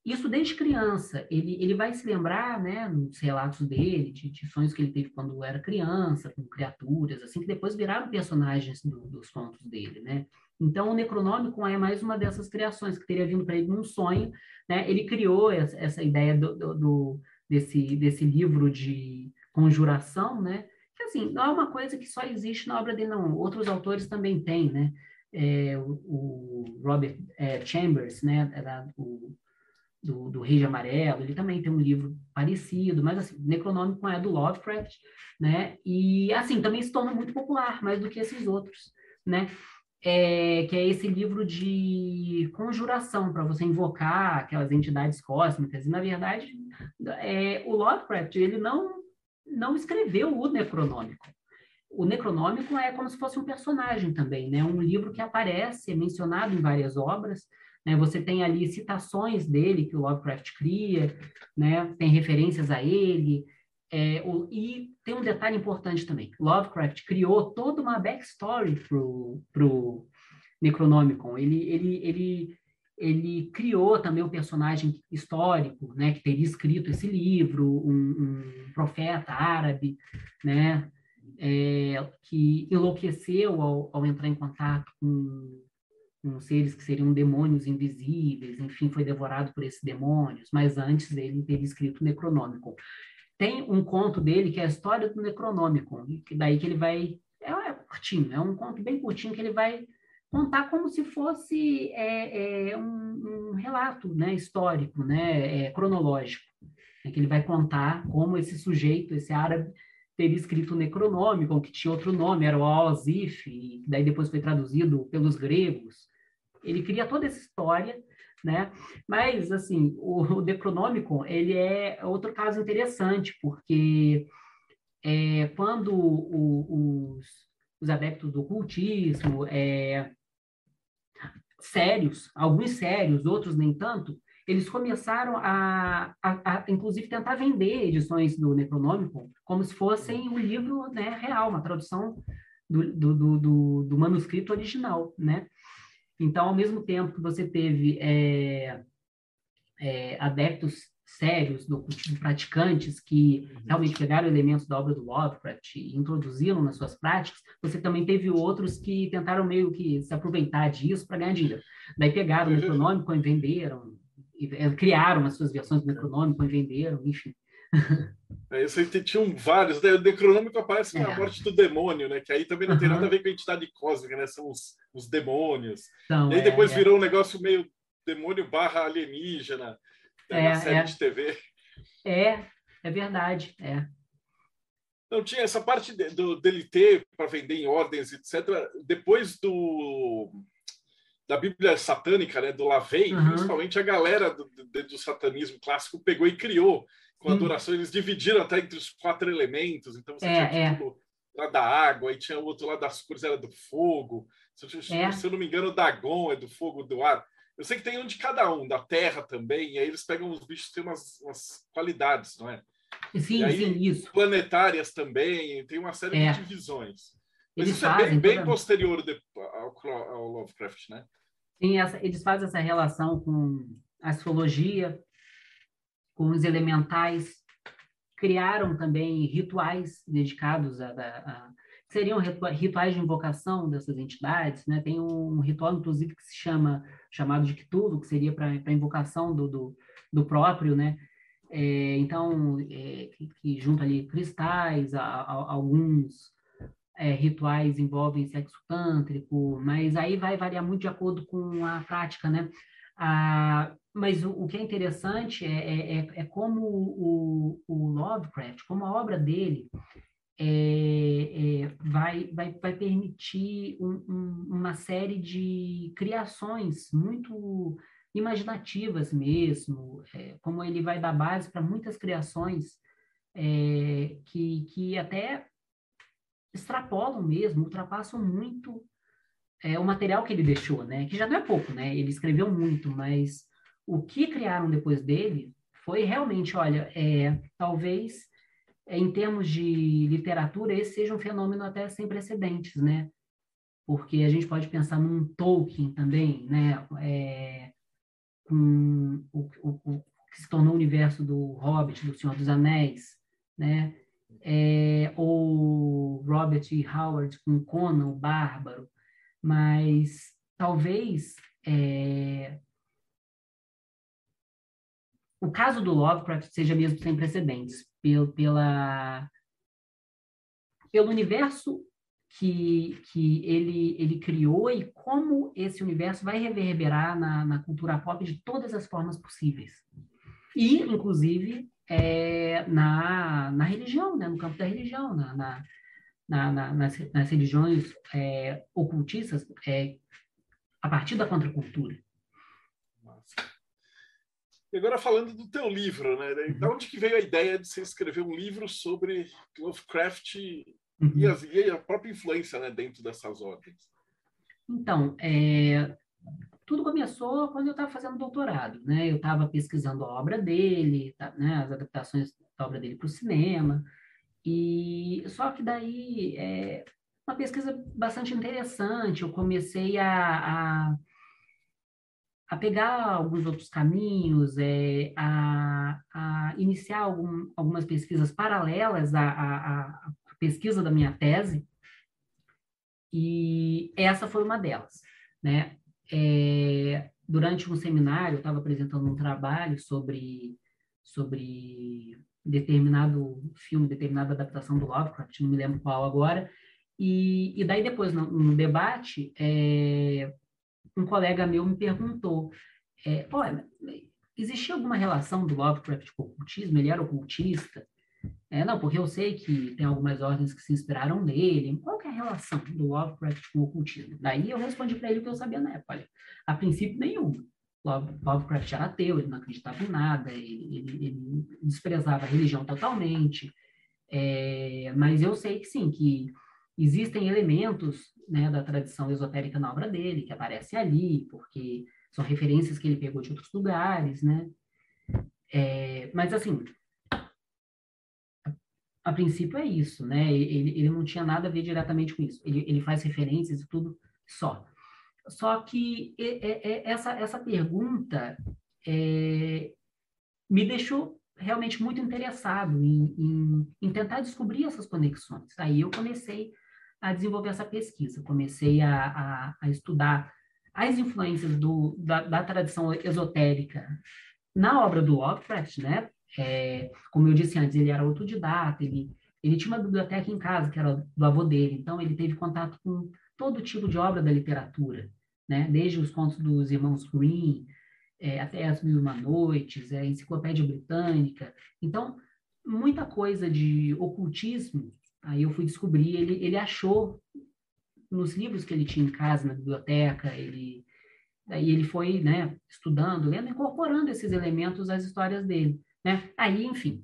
Isso desde criança, ele, ele vai se lembrar, né, nos relatos dele, de, de sonhos que ele teve quando era criança, com criaturas, assim, que depois viraram personagens do, dos contos dele, né? Então, o Necronômico é mais uma dessas criações que teria vindo para ele num sonho. Né? Ele criou essa, essa ideia do, do, do, desse, desse livro de conjuração, né? Assim, não é uma coisa que só existe na obra dele, não. Outros autores também têm, né? É, o, o, Robert é, Chambers, né? Era o, do, do Rei de Amarelo, ele também tem um livro parecido, mas assim, Necronômico é do Lovecraft, né? E assim, também se torna muito popular, mais do que esses outros, né? é, que é esse livro de conjuração, para você invocar aquelas entidades cósmicas. E, na verdade, é, o Lovecraft ele não, não escreveu o Necronômico. O Necronômico é como se fosse um personagem também, né? um livro que aparece, é mencionado em várias obras. Né? Você tem ali citações dele que o Lovecraft cria, né? tem referências a ele, é, o, e tem um detalhe importante também. Lovecraft criou toda uma backstory pro, pro Necronomicon. Ele, ele, ele, ele criou também um personagem histórico, né, que teria escrito esse livro, um, um profeta árabe, né, é, que enlouqueceu ao, ao entrar em contato com, com seres que seriam demônios invisíveis, enfim, foi devorado por esses demônios, mas antes ele teria escrito o Necronomicon. Tem um conto dele que é a história do Necronômico, que daí que ele vai. É, é curtinho, é um conto bem curtinho que ele vai contar como se fosse é, é, um, um, relato né, histórico, né, é, cronológico. É que ele vai contar como esse sujeito, esse árabe, teria escrito o Necronômico, que tinha outro nome, era o Alzif, e daí depois foi traduzido pelos gregos. Ele cria toda essa história né? Mas, assim, o, o Decronômico, ele é outro caso interessante, porque é, quando o, os, os adeptos do ocultismo, é, sérios, alguns sérios, outros nem tanto, eles começaram a, a, a, inclusive, tentar vender edições do Necronômico como se fossem um livro né, real, uma tradução do, do, do, do manuscrito original, né? Então, ao mesmo tempo que você teve é, é, adeptos sérios, do, tipo, praticantes, que uhum. realmente pegaram elementos da obra do Lovecraft e introduziram nas suas práticas, você também teve outros que tentaram meio que se aproveitar disso para ganhar dinheiro. Daí pegaram o Necronômico e venderam, e, é, criaram as suas versões do Necronômico e venderam, enfim. É, isso aí tinham vários. Né? O Necronômico aparece é. a morte do demônio, né? Que aí também não tem uhum. nada a ver com a entidade cósmica, né? São os, os demônios. Então, e aí depois é, virou um negócio meio demônio barra alienígena né? na série de TV. É, é verdade, é. Não tinha essa parte de, do, dele ter para vender em ordens, etc. Depois do da Bíblia satânica, né, do Lavey, uhum. principalmente a galera do, do, do, satanismo clássico pegou e criou com a adoração, eles dividiram até entre os quatro elementos, então você é, tinha tipo, é. lá da água, e tinha o outro lá das cores, era do fogo, se eu, é. se eu não me engano, o Dagon é do fogo, do ar. Eu sei que tem um de cada um, da terra também, e aí eles pegam os bichos que têm umas, umas qualidades, não é? Sim, aí, sim, isso. Planetárias também, tem uma série é. de divisões. Mas eles isso é bem, bem posterior de, ao, ao Lovecraft, né? Sim, essa, eles fazem essa relação com a astrologia, com os elementais, criaram também rituais dedicados a, a seriam rituais de invocação dessas entidades, né? Tem um ritual, inclusive, que se chama chamado de Cthulhu, que seria para invocação do, do, do, próprio, né? É, então, é, que, que junta ali cristais, a, a, alguns é, rituais envolvem sexo tântrico, mas aí vai variar muito de acordo com a prática, né? A, mas o, o, que é interessante é, é, é, é como o, o, Lovecraft, como a obra dele é, é, vai, vai, vai permitir um, um, uma série de criações muito imaginativas mesmo, é, como ele vai dar base para muitas criações é, que, que até extrapolam mesmo, ultrapassam muito é, o material que ele deixou, né? Que já não é pouco, né? Ele escreveu muito, mas o que criaram depois dele foi realmente, olha, é, talvez em termos de literatura esse seja um fenômeno até sem precedentes, né? Porque a gente pode pensar num Tolkien também, né? É, com o, o, o, que se tornou o universo do Hobbit, do Senhor dos Anéis, né? É, ou Robert E. Howard com Conan, o Bárbaro, mas talvez é, o caso do Lovecraft seja mesmo sem precedentes, pelo, pela, pelo universo que, que ele, ele criou e como esse universo vai reverberar na, na cultura pop de todas as formas possíveis. E, inclusive, é, na, na religião, né? no campo da religião, na, na, na nas, nas, religiões é, ocultistas, é, a partir da contracultura. E agora falando do teu livro, né? Da onde que veio a ideia de você escrever um livro sobre Lovecraft uhum. e, as, e, a própria influência né, dentro dessas ordens? Então, é, tudo começou quando eu estava fazendo doutorado, né? Eu estava pesquisando a obra dele, tá, né? As adaptações da obra dele para o cinema. E só que daí é uma pesquisa bastante interessante. Eu comecei a, a a pegar alguns outros caminhos, é, a, a iniciar algum, algumas pesquisas paralelas à, à, à, pesquisa da minha tese, e essa foi uma delas. Né? É, durante um seminário, eu estava apresentando um trabalho sobre, sobre determinado filme, determinada adaptação do Lovecraft, não me lembro qual agora, e, e daí depois, no, no debate, é, um colega meu me perguntou, é, olha, existia alguma relação do Lovecraft com o ocultismo? Ele era ocultista? É, não, porque eu sei que tem algumas ordens que se inspiraram nele. Qual é a relação do Lovecraft com o ocultismo? Daí eu respondi para ele o que eu sabia na época. Olha, a princípio nenhum. Lovecraft era ateu, ele não acreditava em nada, ele, ele, ele desprezava a religião totalmente. É, mas eu sei que sim, que existem elementos né, da tradição esotérica na obra dele, que aparecem ali, porque são referências que ele pegou de outros lugares, né? É, mas, assim, a, princípio é isso, né? Ele, ele não tinha nada a ver diretamente com isso. Ele, ele faz referências e tudo só. Só que essa, essa pergunta é, me deixou realmente muito interessado em, em, em, tentar descobrir essas conexões. Aí eu comecei a desenvolver essa pesquisa. Comecei a, a, a estudar as influências do, da, da, tradição esotérica na obra do Lovecraft, né? É, como eu disse antes, ele era autodidata, ele, ele tinha uma biblioteca em casa, que era do avô dele, então ele teve contato com todo tipo de obra da literatura, né? Desde os contos dos irmãos Green, é, até As Mil e Uma Noites, é, a Enciclopédia Britânica. Então, muita coisa de ocultismo Aí eu fui descobrir, ele, ele achou nos livros que ele tinha em casa, na biblioteca, ele ele foi, né, estudando, lendo, incorporando esses elementos às histórias dele, né? Aí, enfim,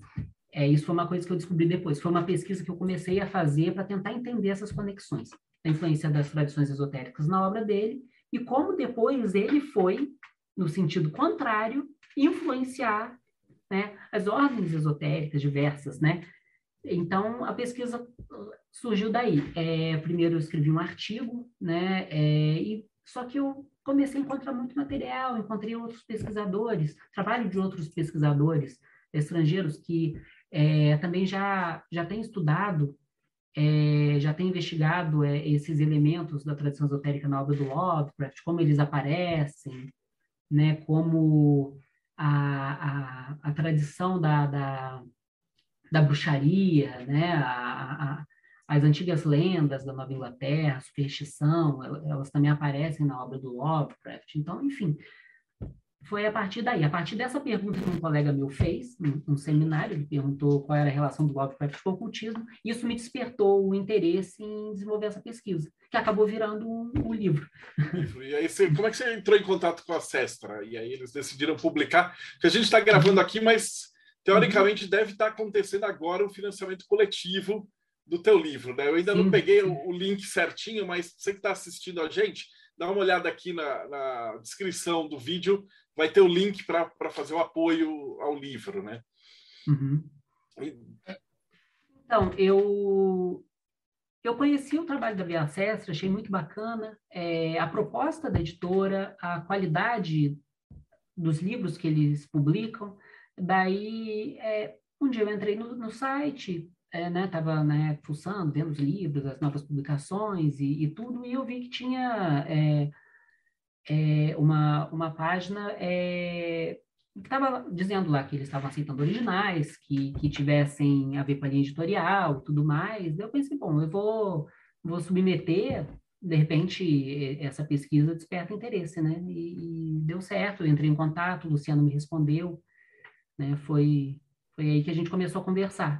é, isso foi uma coisa que eu descobri depois. Foi uma pesquisa que eu comecei a fazer para tentar entender essas conexões, a influência das tradições esotéricas na obra dele e como depois ele foi, no sentido contrário, influenciar né, as ordens esotéricas diversas, né? Então, a pesquisa surgiu daí. É, primeiro eu escrevi um artigo, né, é, e, só que eu comecei a encontrar muito material, encontrei outros pesquisadores, trabalho de outros pesquisadores estrangeiros que é, também já, já têm estudado, é, já têm investigado é, esses elementos da tradição esotérica na obra do Lovecraft, como eles aparecem, né, como a, a, a tradição da, da da bruxaria, né? A, a, as antigas lendas da Nova Inglaterra, superstição, elas também aparecem na obra do Lovecraft. Então, enfim, foi a partir daí, a partir dessa pergunta que um colega meu fez, num, num seminário, ele perguntou qual era a relação do Lovecraft com o ocultismo, isso me despertou o interesse em desenvolver essa pesquisa, que acabou virando um, um livro. E aí, você, como é que você entrou em contato com a Sestra? E aí eles decidiram publicar, que a gente está gravando aqui, mas teoricamente uhum. deve estar acontecendo agora o financiamento coletivo do teu livro, né? Eu ainda sim, não peguei o, o, link certinho, mas você que está assistindo a gente, dá uma olhada aqui na, na descrição do vídeo, vai ter o link para fazer o apoio ao livro, né? Uhum. Então, eu eu conheci o trabalho da Via Ancestra, achei muito bacana é, a proposta da editora, a qualidade dos livros que eles publicam. Daí, é, um dia eu entrei no, no site, é, né, tava né, fuçando, vendo os livros, as novas publicações e, e tudo, e eu vi que tinha é, é, uma, uma página é, que estava dizendo lá que eles estavam aceitando originais, que, que tivessem a ver com a linha editorial tudo mais. Eu pensei, bom, eu vou, vou submeter, de repente essa pesquisa desperta interesse, né? E, e deu certo, eu entrei em contato, o Luciano me respondeu, né? Foi, foi aí que a gente começou a conversar.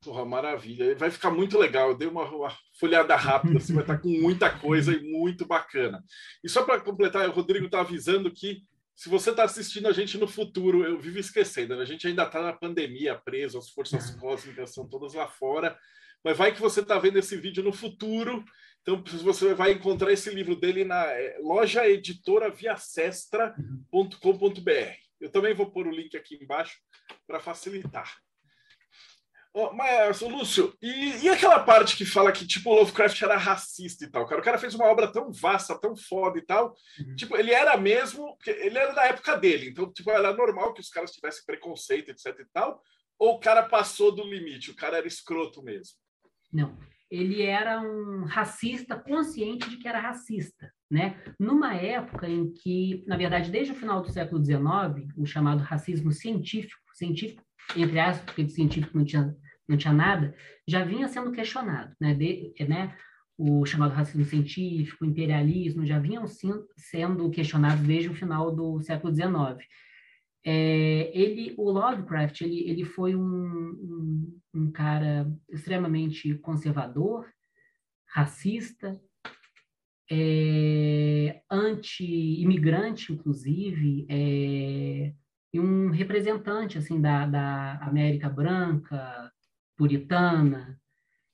Porra, maravilha. Vai ficar muito legal. Eu dei uma, uma folhada rápida, você vai estar com muita coisa e muito bacana. E só para completar, o Rodrigo está avisando que se você está assistindo a gente no futuro, eu vivo esquecendo, né? a gente ainda está na pandemia, preso, as forças uhum. cósmicas são todas lá fora, mas vai que você está vendo esse vídeo no futuro, então você vai encontrar esse livro dele na é, loja editora viacestra.com.br. Eu também vou pôr o link aqui embaixo para facilitar. Oh, mas, Lúcio, e, e, aquela parte que fala que, tipo, o Lovecraft era racista e tal, cara? O cara fez uma obra tão vasta, tão foda e tal. Uhum. Tipo, ele era mesmo, ele era da época dele, então, tipo, era normal que os caras tivessem preconceito, etc e tal. Ou o cara passou do limite, o cara era escroto mesmo? Não, ele era um racista consciente de que era racista, né? Numa época em que, na verdade, desde o final do século XIX, o chamado racismo científico, científico entre aspas, porque de científico não tinha não tinha nada, já vinha sendo questionado, né? De, né? O chamado racismo científico, imperialismo, já vinham sendo questionados desde o final do século XIX. É, ele, o Lovecraft, ele, ele foi um, um, um cara extremamente conservador, racista, é, anti-imigrante, inclusive, é, e um representante assim da, da América branca, puritana,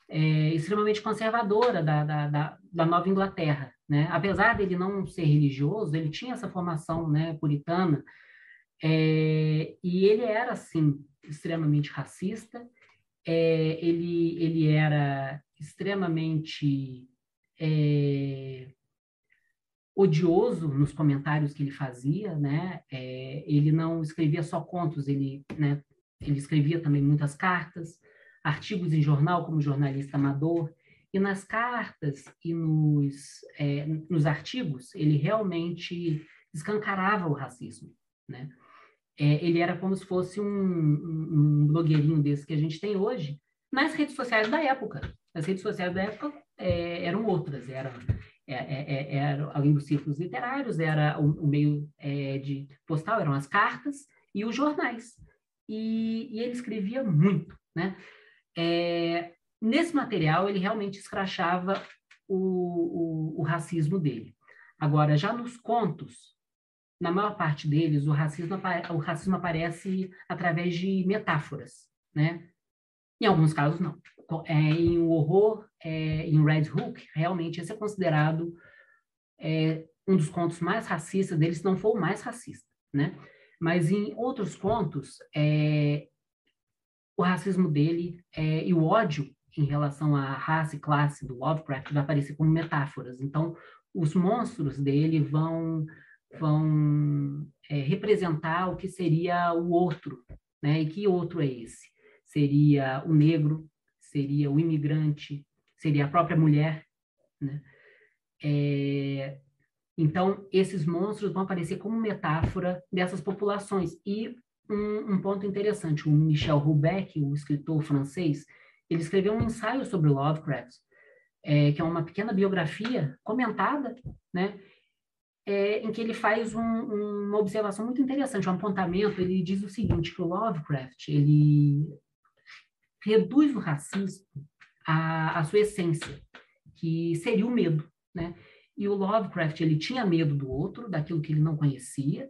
é, extremamente conservadora da, da, da, da, Nova Inglaterra. Né? Apesar dele não ser religioso, ele tinha essa formação né, puritana, é, e ele era, assim, extremamente racista, é, ele, ele era extremamente é, odioso nos comentários que ele fazia, né? É, ele não escrevia só contos, ele, né, ele escrevia também muitas cartas, artigos em jornal como jornalista amador, e nas cartas e nos, é, nos artigos ele realmente escancarava o racismo, né? É, ele era como se fosse um, um, blogueirinho desse que a gente tem hoje nas redes sociais da época. As redes sociais da época é, eram outras, eram, é, é, é era, além dos círculos literários, era o, o meio é, de postal, eram as cartas e os jornais. E, e ele escrevia muito, né? Nesse material, ele realmente escrachava o, o, o, racismo dele. Agora, já nos contos, na maior parte deles, o racismo, o racismo aparece através de metáforas, né? Em alguns casos, não. É, em O Horror, é, em Red Hook, realmente esse é considerado é, um dos contos mais racistas deles, se não for o mais racista, né? Mas em outros contos, é, o racismo dele é, e o ódio em relação à raça e classe do Lovecraft vai aparecer como metáforas. Então, os monstros dele vão vão é, representar o que seria o outro, né? E que outro é esse? Seria o negro, seria o imigrante, seria a própria mulher, né? É, então, esses monstros vão aparecer como metáfora dessas populações. E um, um, ponto interessante. O Michel Houellebecq, o escritor francês, ele escreveu um ensaio sobre Lovecraft, é, que é uma pequena biografia comentada, né? É, em que ele faz um, uma observação muito interessante, um apontamento. Ele diz o seguinte, que o Lovecraft ele reduz o racismo à, à sua essência, que seria o medo, né? E o Lovecraft ele tinha medo do outro, daquilo que ele não conhecia,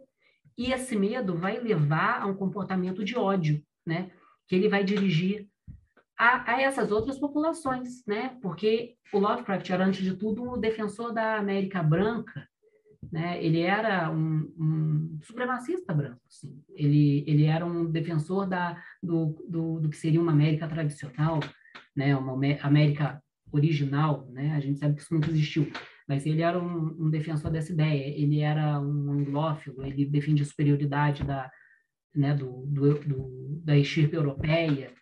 e esse medo vai levar a um comportamento de ódio, né? Que ele vai dirigir a, a, essas outras populações, né? Porque o Lovecraft era, antes de tudo, um defensor da América Branca, né? Ele era um, um supremacista branco, assim. ele, ele era um defensor da, do, do, do, que seria uma América tradicional, né? uma América original, né? a gente sabe que isso nunca existiu, mas ele era um, um defensor dessa ideia, ele era um anglófilo, ele defendia a superioridade da, né, do, do, do, da estirpe europeia,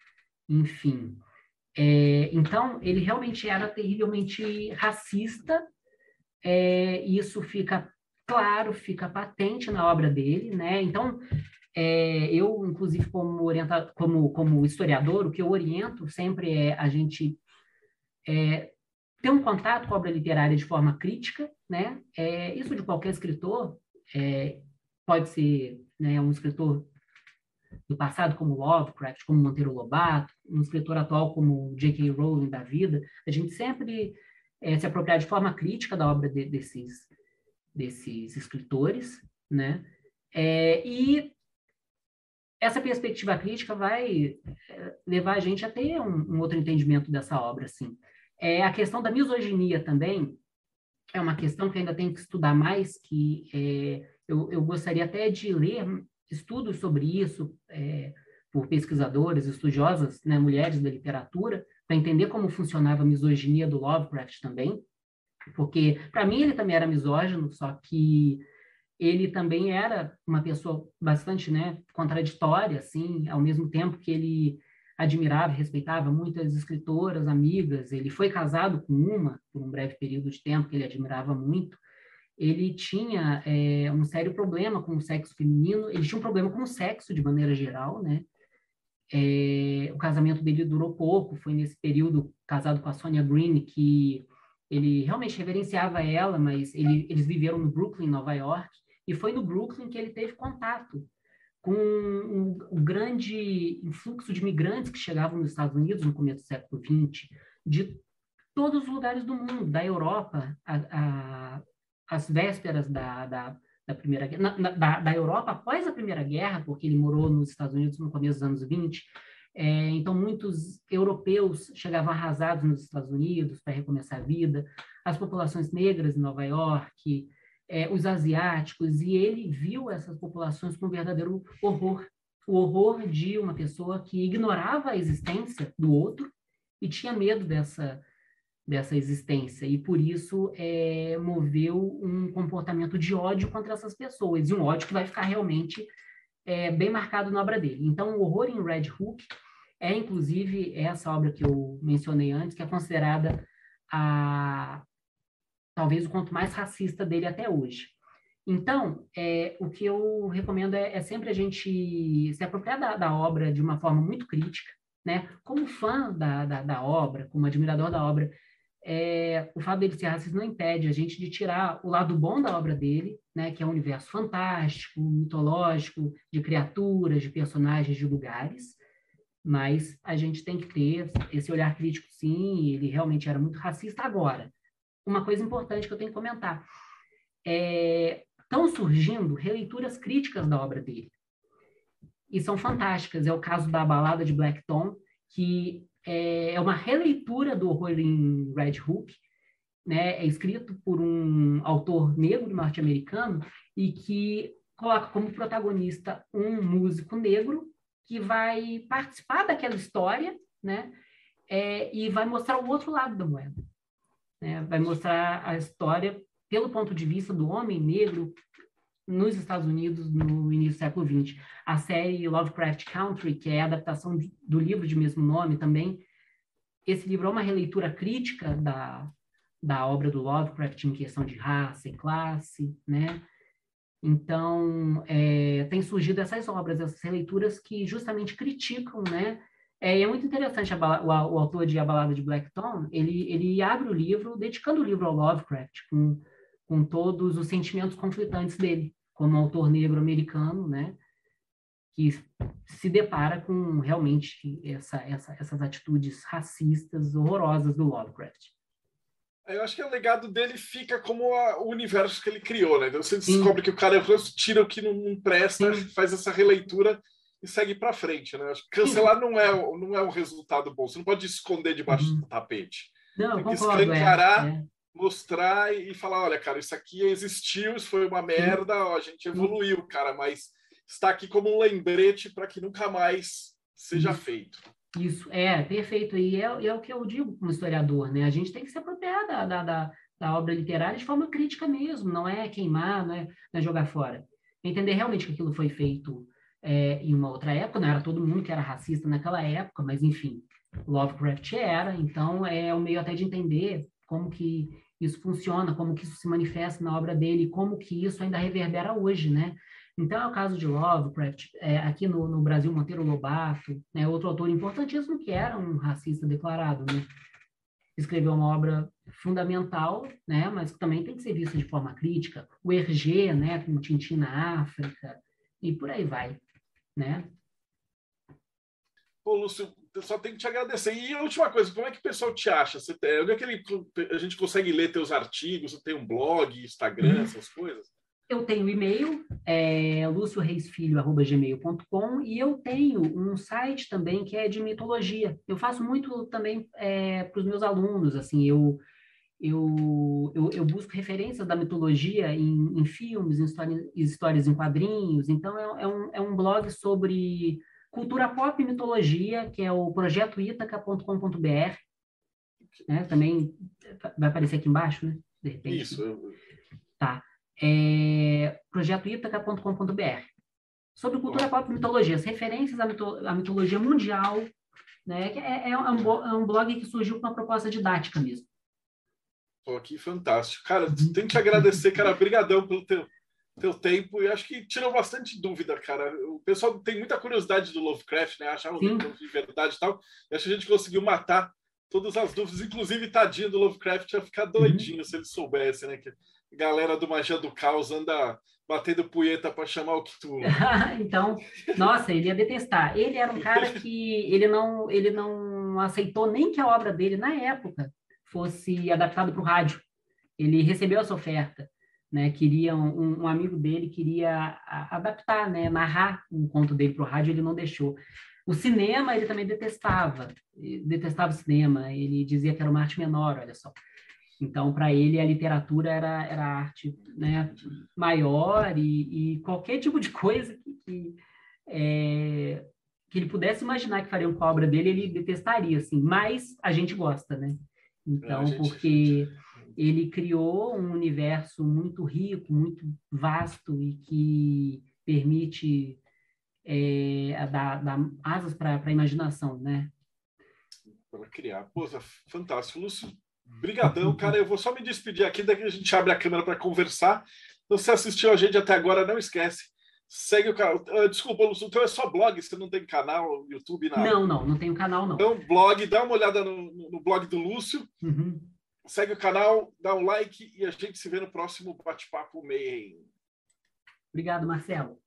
enfim. É, então, ele realmente era terrivelmente racista, é, isso fica claro, fica patente na obra dele, né? Então, é, eu, inclusive, como, orienta, como, como historiador, o que eu oriento sempre é a gente é, ter um contato com a obra literária de forma crítica, né? É, isso de qualquer escritor, é, pode ser né, um escritor do passado como Lovecraft, como Monteiro Lobato, um escritor atual como J.K. Rowling da vida, a gente sempre é, se apropriar de forma crítica da obra de, desses, desses escritores, né? É, e essa perspectiva crítica vai é, levar a gente a ter um, um outro entendimento dessa obra, assim. É, a questão da misoginia também é uma questão que ainda tem que estudar mais, que é, eu, eu, gostaria até de ler estudos sobre isso é, por pesquisadores, estudiosas, né, mulheres da literatura, para entender como funcionava a misoginia do Lovecraft também, porque para mim ele também era misógino, só que ele também era uma pessoa bastante, né, contraditória, assim, ao mesmo tempo que ele admirava respeitava muitas escritoras, amigas, ele foi casado com uma por um breve período de tempo que ele admirava muito, ele tinha é, um sério problema com o sexo feminino, ele tinha um problema com o sexo de maneira geral, né? É, o casamento dele durou pouco, foi nesse período casado com a Sonia Green que ele realmente reverenciava ela, mas ele, eles viveram no Brooklyn, Nova York, e foi no Brooklyn que ele teve contato com um grande influxo de imigrantes que chegavam nos Estados Unidos no começo do século XX, de todos os lugares do mundo, da Europa, a, as vésperas da, da, da Primeira na, da, da Europa após a Primeira Guerra, porque ele morou nos Estados Unidos no começo dos anos 20, é, então, muitos europeus chegavam arrasados nos Estados Unidos para recomeçar a vida, as populações negras em Nova York, é, os asiáticos, e ele viu essas populações com um verdadeiro horror o horror de uma pessoa que ignorava a existência do outro e tinha medo dessa, dessa existência, e por isso é, moveu um comportamento de ódio contra essas pessoas, e um ódio que vai ficar realmente é, bem marcado na obra dele. Então, o horror em Red Hook é, inclusive, essa obra que eu mencionei antes, que é considerada a talvez o conto mais racista dele até hoje. Então, é, o que eu recomendo é, é, sempre a gente se apropriar da, da, obra de uma forma muito crítica, né? Como fã da, da, da obra, como admirador da obra, é, o fato dele ser racista não impede a gente de tirar o lado bom da obra dele, né? Que é um universo fantástico, mitológico, de criaturas, de personagens, de lugares, mas a gente tem que ter esse olhar crítico, sim, ele realmente era muito racista. Agora, uma coisa importante que eu tenho que comentar, é, estão surgindo releituras críticas da obra dele, e são fantásticas. É o caso da Balada de Black Tom, que é, é uma releitura do horror em Red Hook, né? é escrito por um autor negro norte-americano, e que coloca como protagonista um músico negro que vai participar daquela história, né? É, e vai mostrar o outro lado da moeda. Né? Vai mostrar a história pelo ponto de vista do homem negro nos Estados Unidos no início do século XX. A série Lovecraft Country, que é a adaptação do livro de mesmo nome também, esse livro é uma releitura crítica da, da obra do Lovecraft em questão de raça e classe, né? Então, é, tem surgido essas obras, essas releituras que justamente criticam, né? É, é muito interessante o, o, autor de A Balada de Black Tom, ele, ele abre o livro, dedicando o livro ao Lovecraft, com, com todos os sentimentos conflitantes dele, como autor negro americano, né? Que se depara com realmente essa, essa, essas atitudes racistas horrorosas do Lovecraft. Eu acho que o legado dele fica como a, o universo que ele criou, né? Então você descobre Sim. que o cara tira o que não, não presta, Sim. faz essa releitura e segue para frente, né? Cancelar não é, não é um resultado bom. Você não pode esconder debaixo uhum. do tapete. Não, Tem que concordo, escancarar, é, é. Mostrar e falar, olha, cara, isso aqui existiu, isso foi uma merda, ó, a gente evoluiu, cara, mas está aqui como um lembrete para que nunca mais seja isso. feito. Isso, é, perfeito. E é, é, o que eu digo como historiador, né? A gente tem que se apropriar da, da, da, da obra literária de forma crítica mesmo, não é queimar, não é, não é jogar fora. Entender realmente que aquilo foi feito é, em uma outra época, não era todo mundo que era racista naquela época, mas enfim, Lovecraft era, então é o meio até de entender como que isso funciona, como que isso se manifesta na obra dele, como que isso ainda reverbera hoje, né? Então é o caso de Lovecraft, é, aqui no, no, Brasil, Monteiro Lobato, né, outro autor importantíssimo que era um racista declarado, né? Escreveu uma obra fundamental, né, mas que também tem que ser vista de forma crítica. O Hergé, né, com Tintin na África, e por aí vai né? Pô, Lúcio, eu só tenho que te agradecer. E a última coisa, como é que o pessoal te acha? Você tem, onde é que ele, a gente consegue ler teus artigos? Você tem um blog, Instagram, uhum. essas coisas? Eu tenho e-mail, é lucioreisfilho.gmail.com e eu tenho um site também que é de mitologia. Eu faço muito também é, para os meus alunos, assim, eu eu, eu, eu, busco referências da mitologia em, em filmes, em histórias, histórias em quadrinhos. Então, é, é, um, é um blog sobre cultura pop e mitologia, que é o projetoitaca.com.br. Né? Também vai aparecer aqui embaixo, né? De repente. Isso. Tá. É projetoitaca.com.br. Sobre cultura pop e mitologia, as referências à, mito, à mitologia mundial, né? É, é, um, é um blog que surgiu com uma proposta didática mesmo. Pô, que fantástico. Cara, tem que te agradecer, cara. Obrigadão pelo teu, teu tempo. E acho que tirou bastante dúvida, cara. O pessoal tem muita curiosidade do Lovecraft, né? Achar o livro de verdade e tal. E acho que a gente conseguiu matar todas as dúvidas. Inclusive, tadinho do Lovecraft ia ficar doidinho uhum. se ele soubesse, né? Que a galera do Magia do Caos anda batendo punheta para chamar o Cthulhu. *laughs* então, nossa, ele ia detestar. Ele era um cara que ele não, ele não aceitou nem que a obra dele, na época, fosse adaptado para o rádio. Ele recebeu essa oferta, né? Queria um, um amigo dele queria adaptar, né? Narrar um conto dele para o rádio, ele não deixou. O cinema ele também detestava, detestava o cinema. Ele dizia que era uma arte menor, olha só. Então, para ele, a literatura era, era arte né, maior e, e qualquer tipo de coisa que, que, é, que, ele pudesse imaginar que fariam com a obra dele, ele detestaria, assim. Mas a gente gosta, né? Então, gente... porque ele criou um universo muito rico, muito vasto e que permite é, dar, dar asas para a imaginação, né? Para criar. Pô, fantástico. Lúcio, brigadão, cara. Eu vou só me despedir aqui, daqui a gente abre a câmera para conversar. Então, se assistiu a gente até agora, não esquece. Segue o canal. Uh, desculpa, Lúcio, então é só blog, você não tem canal, YouTube, nada. Não, não, não tenho canal, não. Então, blog, dá uma olhada no, no blog do Lúcio. Uhum. Segue o canal, dá um like e a gente se vê no próximo bate-papo meio. Obrigado, Marcelo.